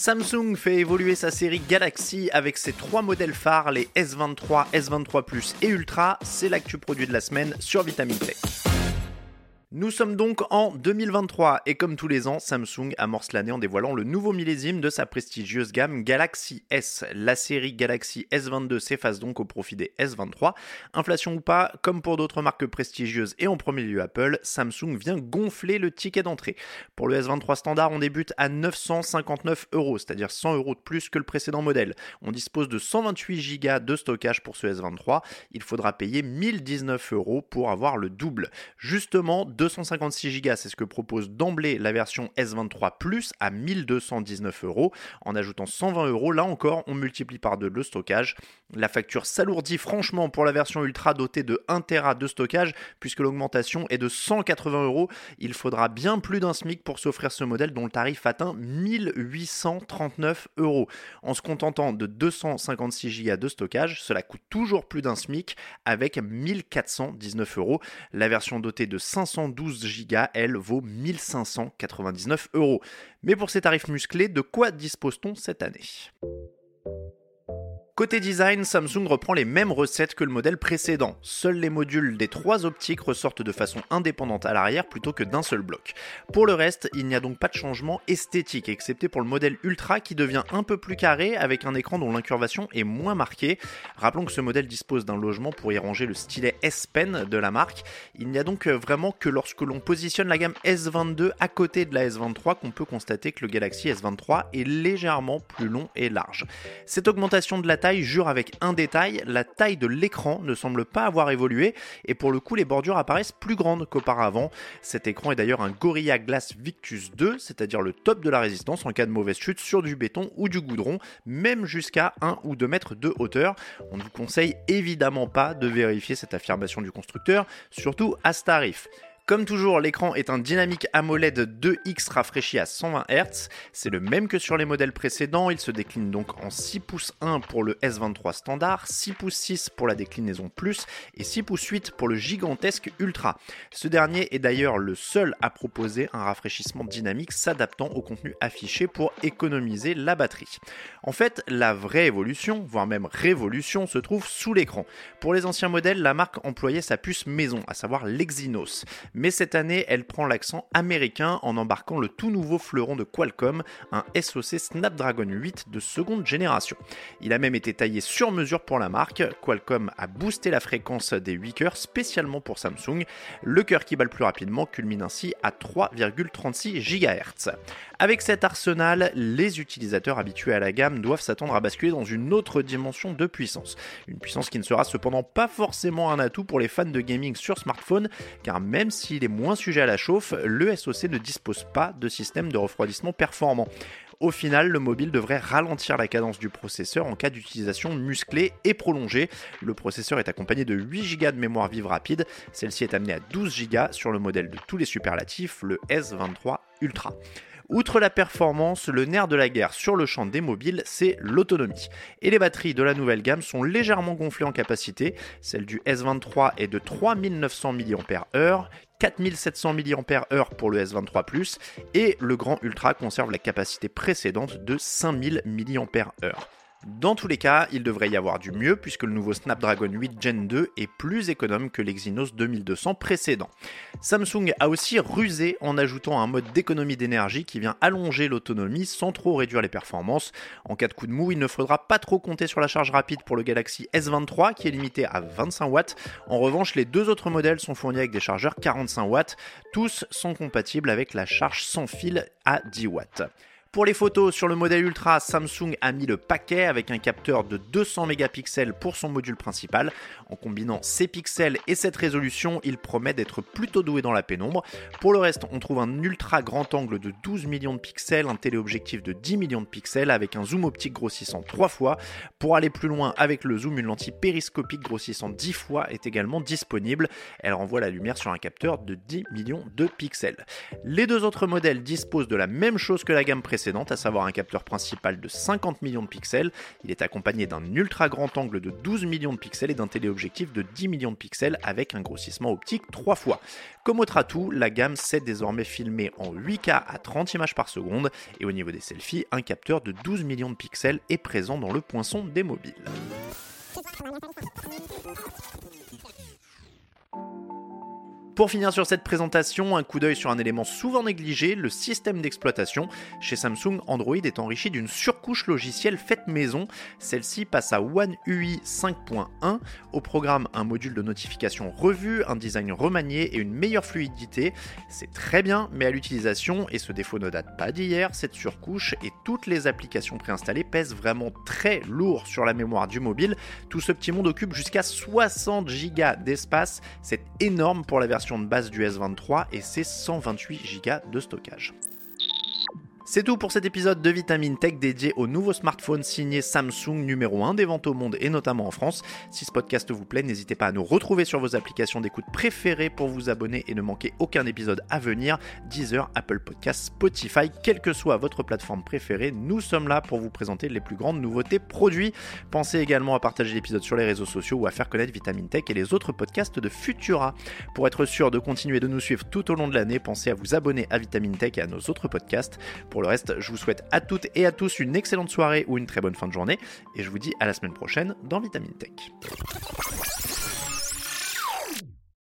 Samsung fait évoluer sa série Galaxy avec ses trois modèles phares, les S23, S23 Plus et Ultra. C'est l'actu produit de la semaine sur Vitamin Tech. Nous sommes donc en 2023 et comme tous les ans, Samsung amorce l'année en dévoilant le nouveau millésime de sa prestigieuse gamme Galaxy S. La série Galaxy S22 s'efface donc au profit des S23. Inflation ou pas, comme pour d'autres marques prestigieuses et en premier lieu Apple, Samsung vient gonfler le ticket d'entrée. Pour le S23 standard, on débute à 959 euros, c'est-à-dire 100 euros de plus que le précédent modèle. On dispose de 128 Go de stockage pour ce S23. Il faudra payer 1019 euros pour avoir le double. Justement, 256 Go, c'est ce que propose d'emblée la version S23 Plus à 1219 euros. En ajoutant 120 euros, là encore, on multiplie par deux le stockage. La facture s'alourdit franchement pour la version Ultra dotée de 1 Tera de stockage, puisque l'augmentation est de 180 euros. Il faudra bien plus d'un SMIC pour s'offrir ce modèle dont le tarif atteint 1839 euros. En se contentant de 256 Go de stockage, cela coûte toujours plus d'un SMIC avec 1419 euros. La version dotée de 500 12 Go, elle, vaut 1599 euros. Mais pour ces tarifs musclés, de quoi dispose-t-on cette année? Côté design, Samsung reprend les mêmes recettes que le modèle précédent. Seuls les modules des trois optiques ressortent de façon indépendante à l'arrière plutôt que d'un seul bloc. Pour le reste, il n'y a donc pas de changement esthétique, excepté pour le modèle Ultra qui devient un peu plus carré avec un écran dont l'incurvation est moins marquée. Rappelons que ce modèle dispose d'un logement pour y ranger le stylet S Pen de la marque. Il n'y a donc vraiment que lorsque l'on positionne la gamme S22 à côté de la S23 qu'on peut constater que le Galaxy S23 est légèrement plus long et large. Cette augmentation de la taille jure avec un détail, la taille de l'écran ne semble pas avoir évolué et pour le coup les bordures apparaissent plus grandes qu'auparavant. Cet écran est d'ailleurs un Gorilla Glass Victus 2, c'est-à-dire le top de la résistance en cas de mauvaise chute sur du béton ou du goudron, même jusqu'à 1 ou 2 mètres de hauteur. On ne vous conseille évidemment pas de vérifier cette affirmation du constructeur, surtout à ce tarif. Comme toujours, l'écran est un dynamique AMOLED 2X rafraîchi à 120 Hz. C'est le même que sur les modèles précédents. Il se décline donc en 6 pouces 1 pour le S23 standard, 6 pouces 6 pour la déclinaison Plus et 6 pouces 8 pour le gigantesque Ultra. Ce dernier est d'ailleurs le seul à proposer un rafraîchissement dynamique s'adaptant au contenu affiché pour économiser la batterie. En fait, la vraie évolution, voire même révolution, se trouve sous l'écran. Pour les anciens modèles, la marque employait sa puce maison, à savoir l'Exynos mais cette année, elle prend l'accent américain en embarquant le tout nouveau fleuron de Qualcomm, un SoC Snapdragon 8 de seconde génération. Il a même été taillé sur mesure pour la marque. Qualcomm a boosté la fréquence des 8 cœurs spécialement pour Samsung. Le cœur qui bat le plus rapidement culmine ainsi à 3,36 GHz. Avec cet arsenal, les utilisateurs habitués à la gamme doivent s'attendre à basculer dans une autre dimension de puissance. Une puissance qui ne sera cependant pas forcément un atout pour les fans de gaming sur smartphone, car même s'il est moins sujet à la chauffe, le SoC ne dispose pas de système de refroidissement performant. Au final, le mobile devrait ralentir la cadence du processeur en cas d'utilisation musclée et prolongée. Le processeur est accompagné de 8 Go de mémoire vive rapide, celle-ci est amenée à 12 Go sur le modèle de tous les superlatifs, le S23 Ultra. Outre la performance, le nerf de la guerre sur le champ des mobiles, c'est l'autonomie. Et les batteries de la nouvelle gamme sont légèrement gonflées en capacité. Celle du S23 est de 3900 mAh, 4700 mAh pour le S23 Plus et le Grand Ultra conserve la capacité précédente de 5000 mAh. Dans tous les cas, il devrait y avoir du mieux puisque le nouveau Snapdragon 8 Gen 2 est plus économe que l'Exynos 2200 précédent. Samsung a aussi rusé en ajoutant un mode d'économie d'énergie qui vient allonger l'autonomie sans trop réduire les performances. En cas de coup de mou, il ne faudra pas trop compter sur la charge rapide pour le Galaxy S23 qui est limité à 25 watts. En revanche, les deux autres modèles sont fournis avec des chargeurs 45 watts. Tous sont compatibles avec la charge sans fil à 10 watts. Pour les photos, sur le modèle Ultra, Samsung a mis le paquet avec un capteur de 200 mégapixels pour son module principal. En combinant ces pixels et cette résolution, il promet d'être plutôt doué dans la pénombre. Pour le reste, on trouve un ultra grand angle de 12 millions de pixels, un téléobjectif de 10 millions de pixels avec un zoom optique grossissant 3 fois. Pour aller plus loin avec le zoom, une lentille périscopique grossissant 10 fois est également disponible. Elle renvoie la lumière sur un capteur de 10 millions de pixels. Les deux autres modèles disposent de la même chose que la gamme précédente à savoir un capteur principal de 50 millions de pixels. Il est accompagné d'un ultra grand angle de 12 millions de pixels et d'un téléobjectif de 10 millions de pixels avec un grossissement optique 3 fois. Comme autre atout, la gamme sait désormais filmer en 8K à 30 images par seconde et au niveau des selfies, un capteur de 12 millions de pixels est présent dans le poinçon des mobiles. Pour finir sur cette présentation, un coup d'œil sur un élément souvent négligé, le système d'exploitation. Chez Samsung, Android est enrichi d'une surcouche logicielle faite maison. Celle-ci passe à One UI 5.1. Au programme, un module de notification revu, un design remanié et une meilleure fluidité. C'est très bien, mais à l'utilisation, et ce défaut ne date pas d'hier, cette surcouche et toutes les applications préinstallées pèsent vraiment très lourd sur la mémoire du mobile. Tout ce petit monde occupe jusqu'à 60 Go d'espace. C'est énorme pour la version de base du S23 et ses 128 Go de stockage. C'est tout pour cet épisode de Vitamine Tech dédié au nouveau smartphone signé Samsung numéro 1 des ventes au monde et notamment en France. Si ce podcast vous plaît, n'hésitez pas à nous retrouver sur vos applications d'écoute préférées pour vous abonner et ne manquer aucun épisode à venir. Deezer, Apple Podcasts, Spotify, quelle que soit votre plateforme préférée, nous sommes là pour vous présenter les plus grandes nouveautés produits. Pensez également à partager l'épisode sur les réseaux sociaux ou à faire connaître Vitamine Tech et les autres podcasts de Futura. Pour être sûr de continuer de nous suivre tout au long de l'année, pensez à vous abonner à Vitamine Tech et à nos autres podcasts. Pour le reste, je vous souhaite à toutes et à tous une excellente soirée ou une très bonne fin de journée. Et je vous dis à la semaine prochaine dans Vitamine Tech.